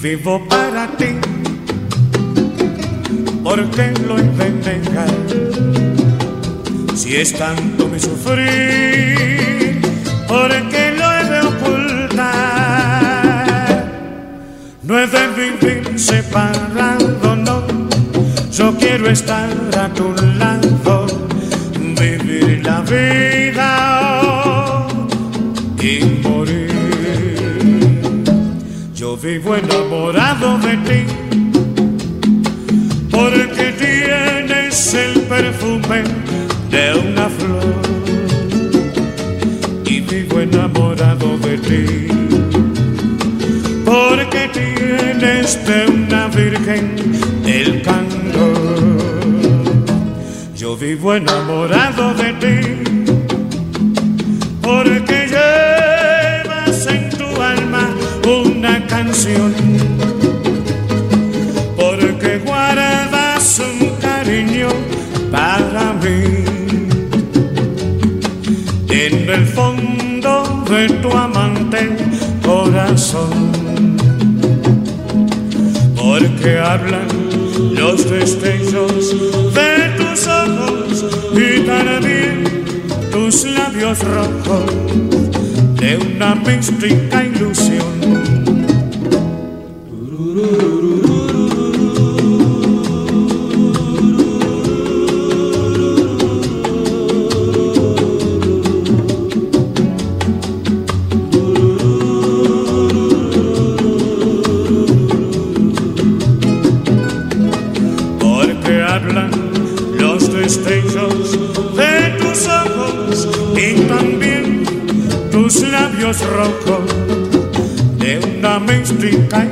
Vivo para ti, ¿por qué lo negar? Si es tanto mi sufrir, ¿por qué lo he de ocultar? No he de vivir separado, no. Yo quiero estar a tu lado, vivir la vida vivo enamorado de ti, porque tienes el perfume de una flor. Y vivo enamorado de ti, porque tienes de una virgen el candor. Yo vivo enamorado de ti, porque guardas un cariño para mí. En el fondo de tu amante corazón, porque hablan los destellos de tus ojos y también tus labios rojos de una mística ilusión. Labios de una mística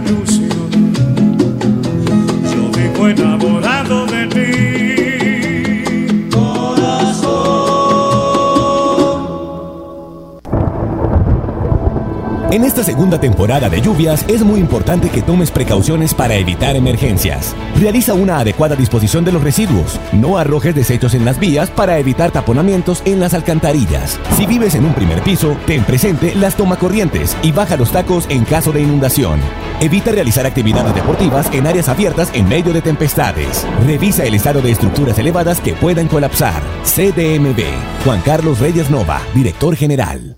segunda temporada de lluvias es muy importante que tomes precauciones para evitar emergencias. Realiza una adecuada disposición de los residuos. No arrojes desechos en las vías para evitar taponamientos en las alcantarillas. Si vives en un primer piso, ten presente las tomacorrientes y baja los tacos en caso de inundación. Evita realizar actividades deportivas en áreas abiertas en medio de tempestades. Revisa el estado de estructuras elevadas que puedan colapsar. CDMB. Juan Carlos Reyes Nova, director general.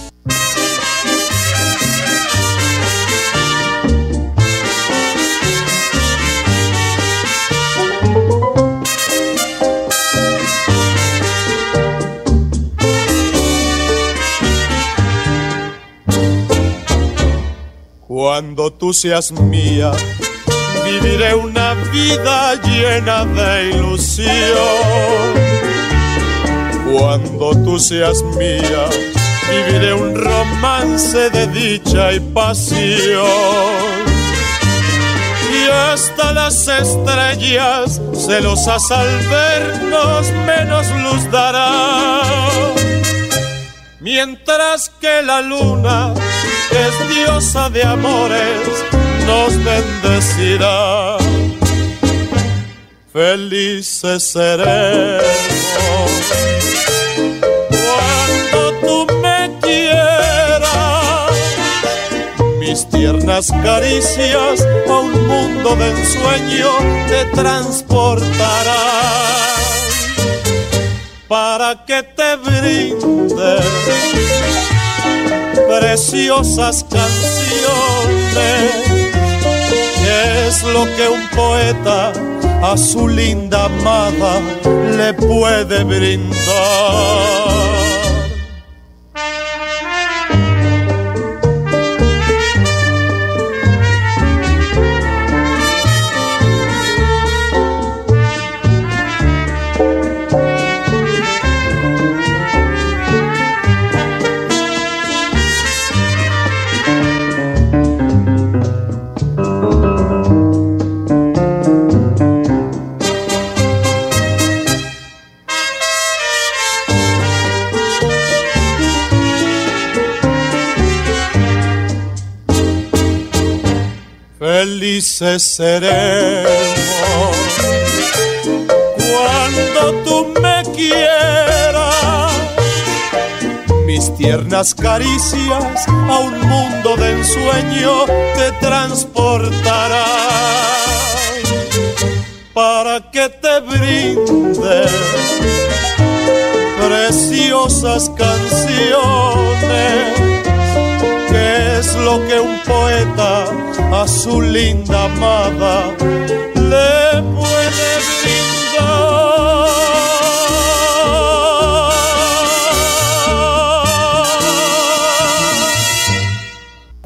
Cuando tú seas mía, viviré una vida llena de ilusión. Cuando tú seas mía, viviré un romance de dicha y pasión. Y hasta las estrellas, celosas al vernos, menos luz darán. Mientras que la luna es diosa de amores, nos bendecirá. Felices seremos cuando tú me quieras. Mis tiernas caricias a un mundo de ensueño te transportarán para que te brinde preciosas canciones, es lo que un poeta a su linda amada le puede brindar. Felices seremos cuando tú me quieras. Mis tiernas caricias a un mundo de ensueño te transportarán para que te brinde preciosas canciones que es lo que un poeta a su linda amada le puede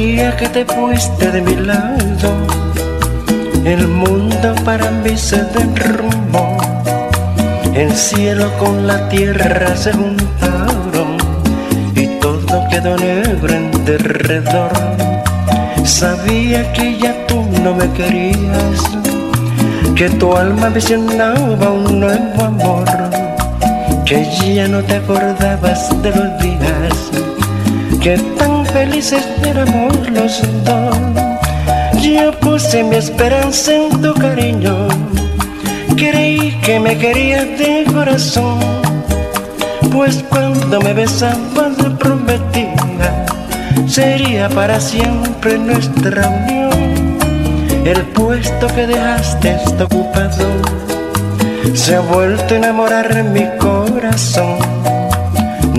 Día que te fuiste de mi lado, el mundo para mí se derrumbó. El cielo con la tierra se juntaron y todo quedó negro en derredor. Sabía que ya tú no me querías, que tu alma visionaba un nuevo amor, que ya no te acordabas de los días que tan felices éramos los dos. Yo puse mi esperanza en tu cariño, creí que me querías de corazón, pues cuando me besabas prometía sería para siempre nuestra unión. El puesto que dejaste está ocupado, se ha vuelto a enamorar mi corazón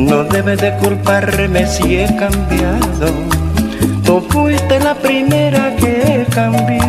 no debes de culparme si he cambiado. Tú fuiste la primera que cambió. esperanza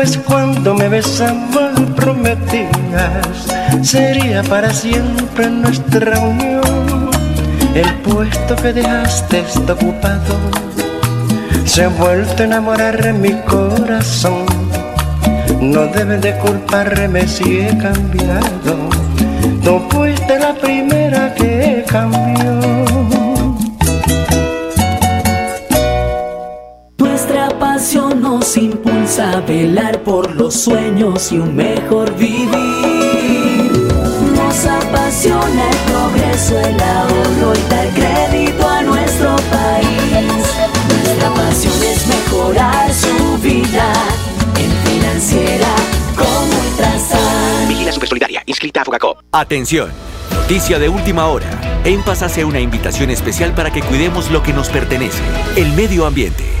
pues cuando me besabas prometías sería para siempre nuestra unión. El puesto que dejaste está ocupado, se ha vuelto a enamorar en mi corazón. No debes de culparme si he cambiado, tú fuiste la primera que cambió. Nos impulsa a velar por los sueños y un mejor vivir. Nos apasiona el progreso, el ahorro y dar crédito a nuestro país. Nuestra pasión es mejorar su vida en financiera como Ultrasan. Vigila Supersolidaria, inscrita a Fogacop. Atención. Noticia de última hora. En Paz hace una invitación especial para que cuidemos lo que nos pertenece, el medio ambiente.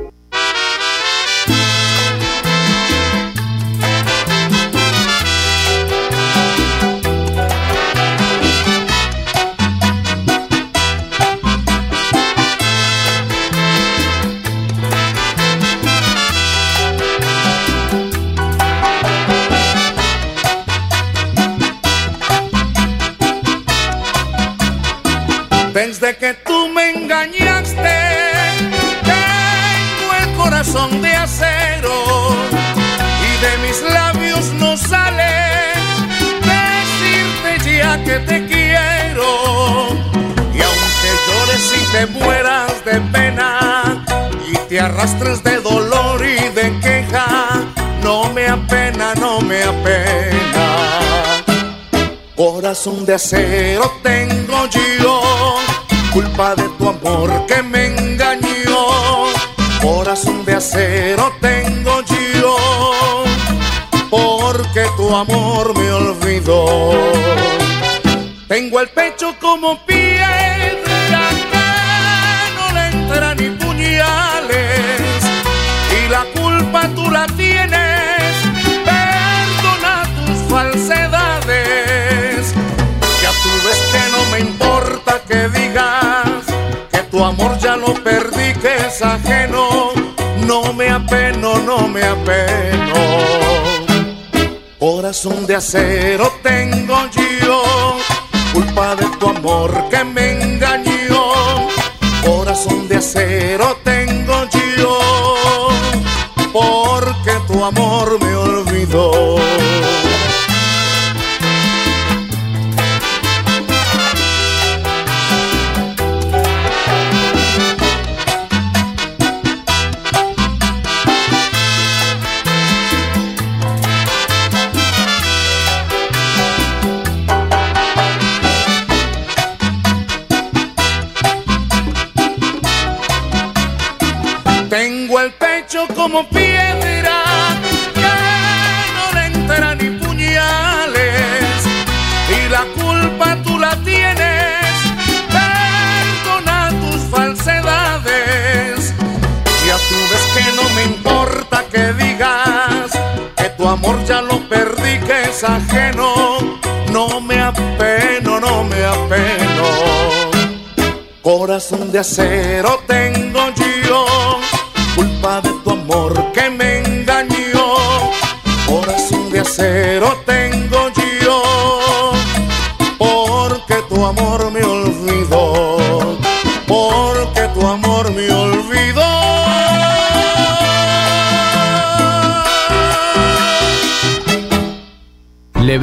Mueras de pena y te arrastres de dolor y de queja, no me apena, no me apena. Corazón de acero tengo yo culpa de tu amor que me engañó. Corazón de acero tengo yo, porque tu amor me olvidó. Tengo el pecho como piedra No me apeno, no me apeno. Corazón de acero tengo yo, culpa de tu amor que me engañó. Corazón de acero tengo yo, porque tu amor me olvidó. Ajeno. No me apeno, no me apeno. Corazón de acero tengo yo culpa de tu amor que me engañó. Corazón de acero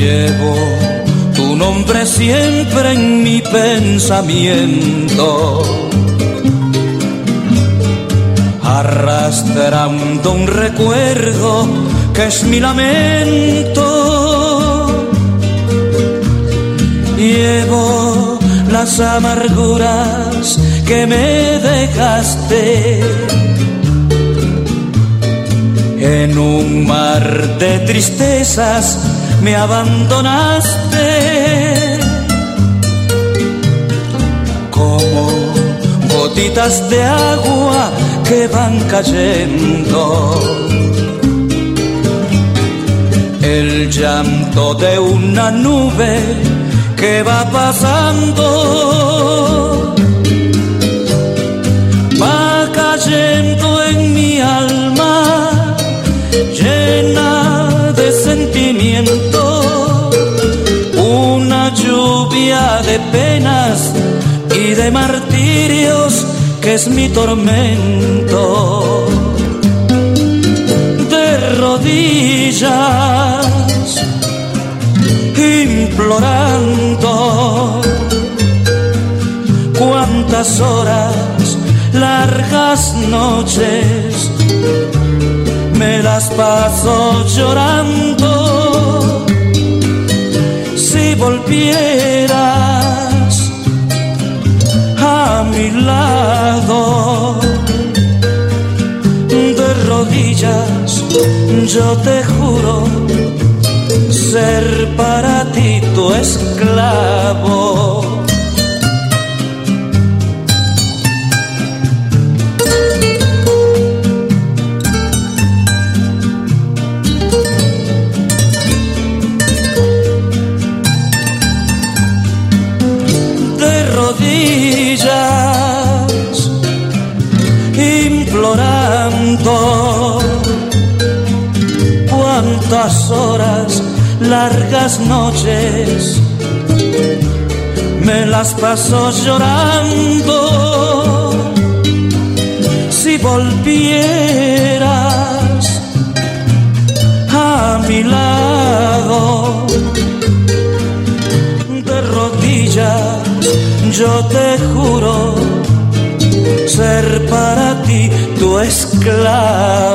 Llevo tu nombre siempre en mi pensamiento, arrastrando un recuerdo que es mi lamento. Llevo las amarguras que me dejaste en un mar de tristezas me abandonaste como gotitas de agua que van cayendo. El llanto de una nube que va pasando lluvia de penas y de martirios que es mi tormento. De rodillas, implorando, cuántas horas, largas noches me las paso llorando. Volvieras a mi lado, de rodillas, yo te juro ser para ti tu esclavo. Paso llorando. Si volvieras a mi lado, de rodillas, yo te juro ser para ti tu esclavo.「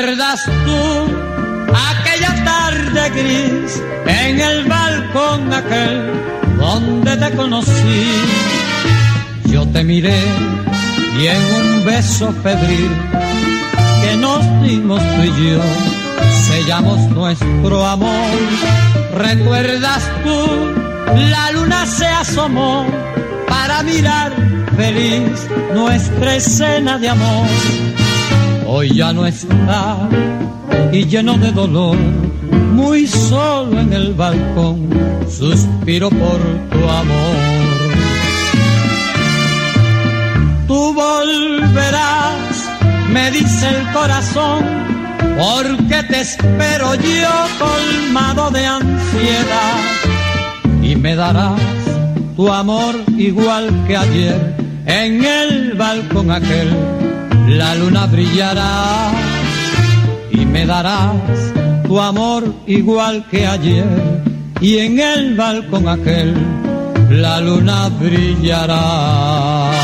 ¿Recuerdas tú aquella tarde gris en el balcón aquel donde te conocí? Yo te miré y en un beso febril que nos dimos tú y yo sellamos nuestro amor. ¿Recuerdas tú? La luna se asomó para mirar feliz nuestra escena de amor hoy ya no está y lleno de dolor, muy solo en el balcón, suspiro por tu amor. Tú volverás, me dice el corazón, porque te espero yo colmado de ansiedad y me darás tu amor igual que ayer en el balcón aquel la luna brillará y me darás tu amor igual que ayer y en el balcón aquel la luna brillará.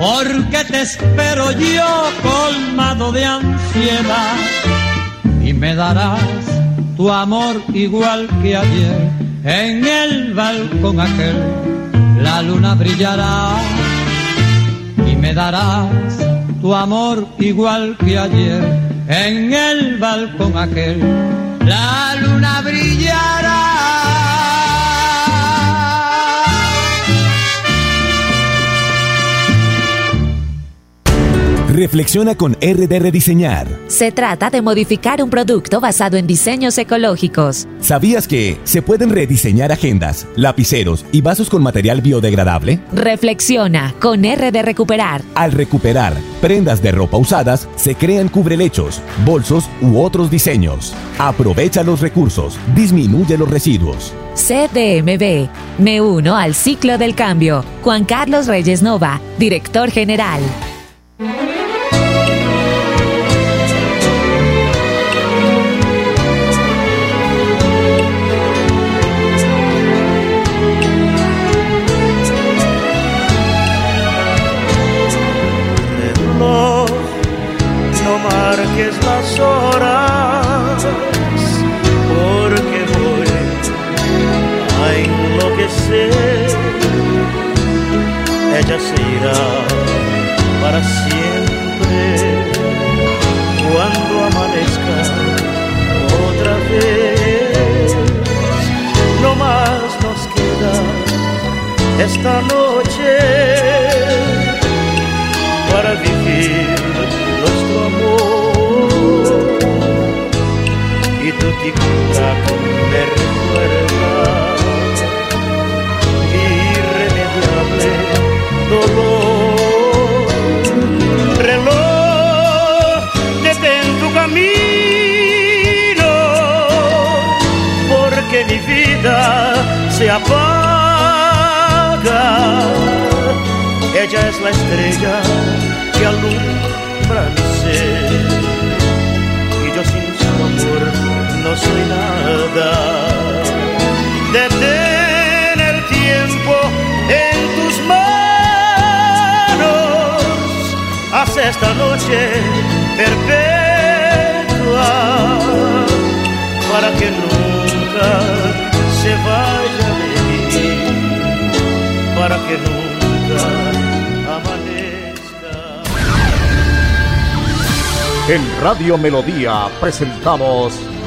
Porque te espero yo colmado de ansiedad. Y me darás tu amor igual que ayer. En el balcón aquel la luna brillará. Y me darás tu amor igual que ayer. En el balcón aquel la luna brillará Reflexiona con RD Rediseñar. Se trata de modificar un producto basado en diseños ecológicos. ¿Sabías que se pueden rediseñar agendas, lapiceros y vasos con material biodegradable? Reflexiona con RD Recuperar. Al recuperar prendas de ropa usadas, se crean cubrelechos, bolsos u otros diseños. Aprovecha los recursos, disminuye los residuos. CDMB. Me uno al ciclo del cambio. Juan Carlos Reyes Nova, director general. Horas, porque voy a enloquecer. Ella se irá para siempre cuando amanezca otra vez. No más nos queda esta noche para vivir nuestro amor y tu tic-tac me recuerda irremediable dolor. Reloj, detén tu camino, porque mi vida se apaga. Ella es la estrella que alumbra no soy nada. Detén el tiempo en tus manos, haz esta noche perpetua para que nunca se vaya de mí, para que nunca amanezca. En Radio Melodía presentamos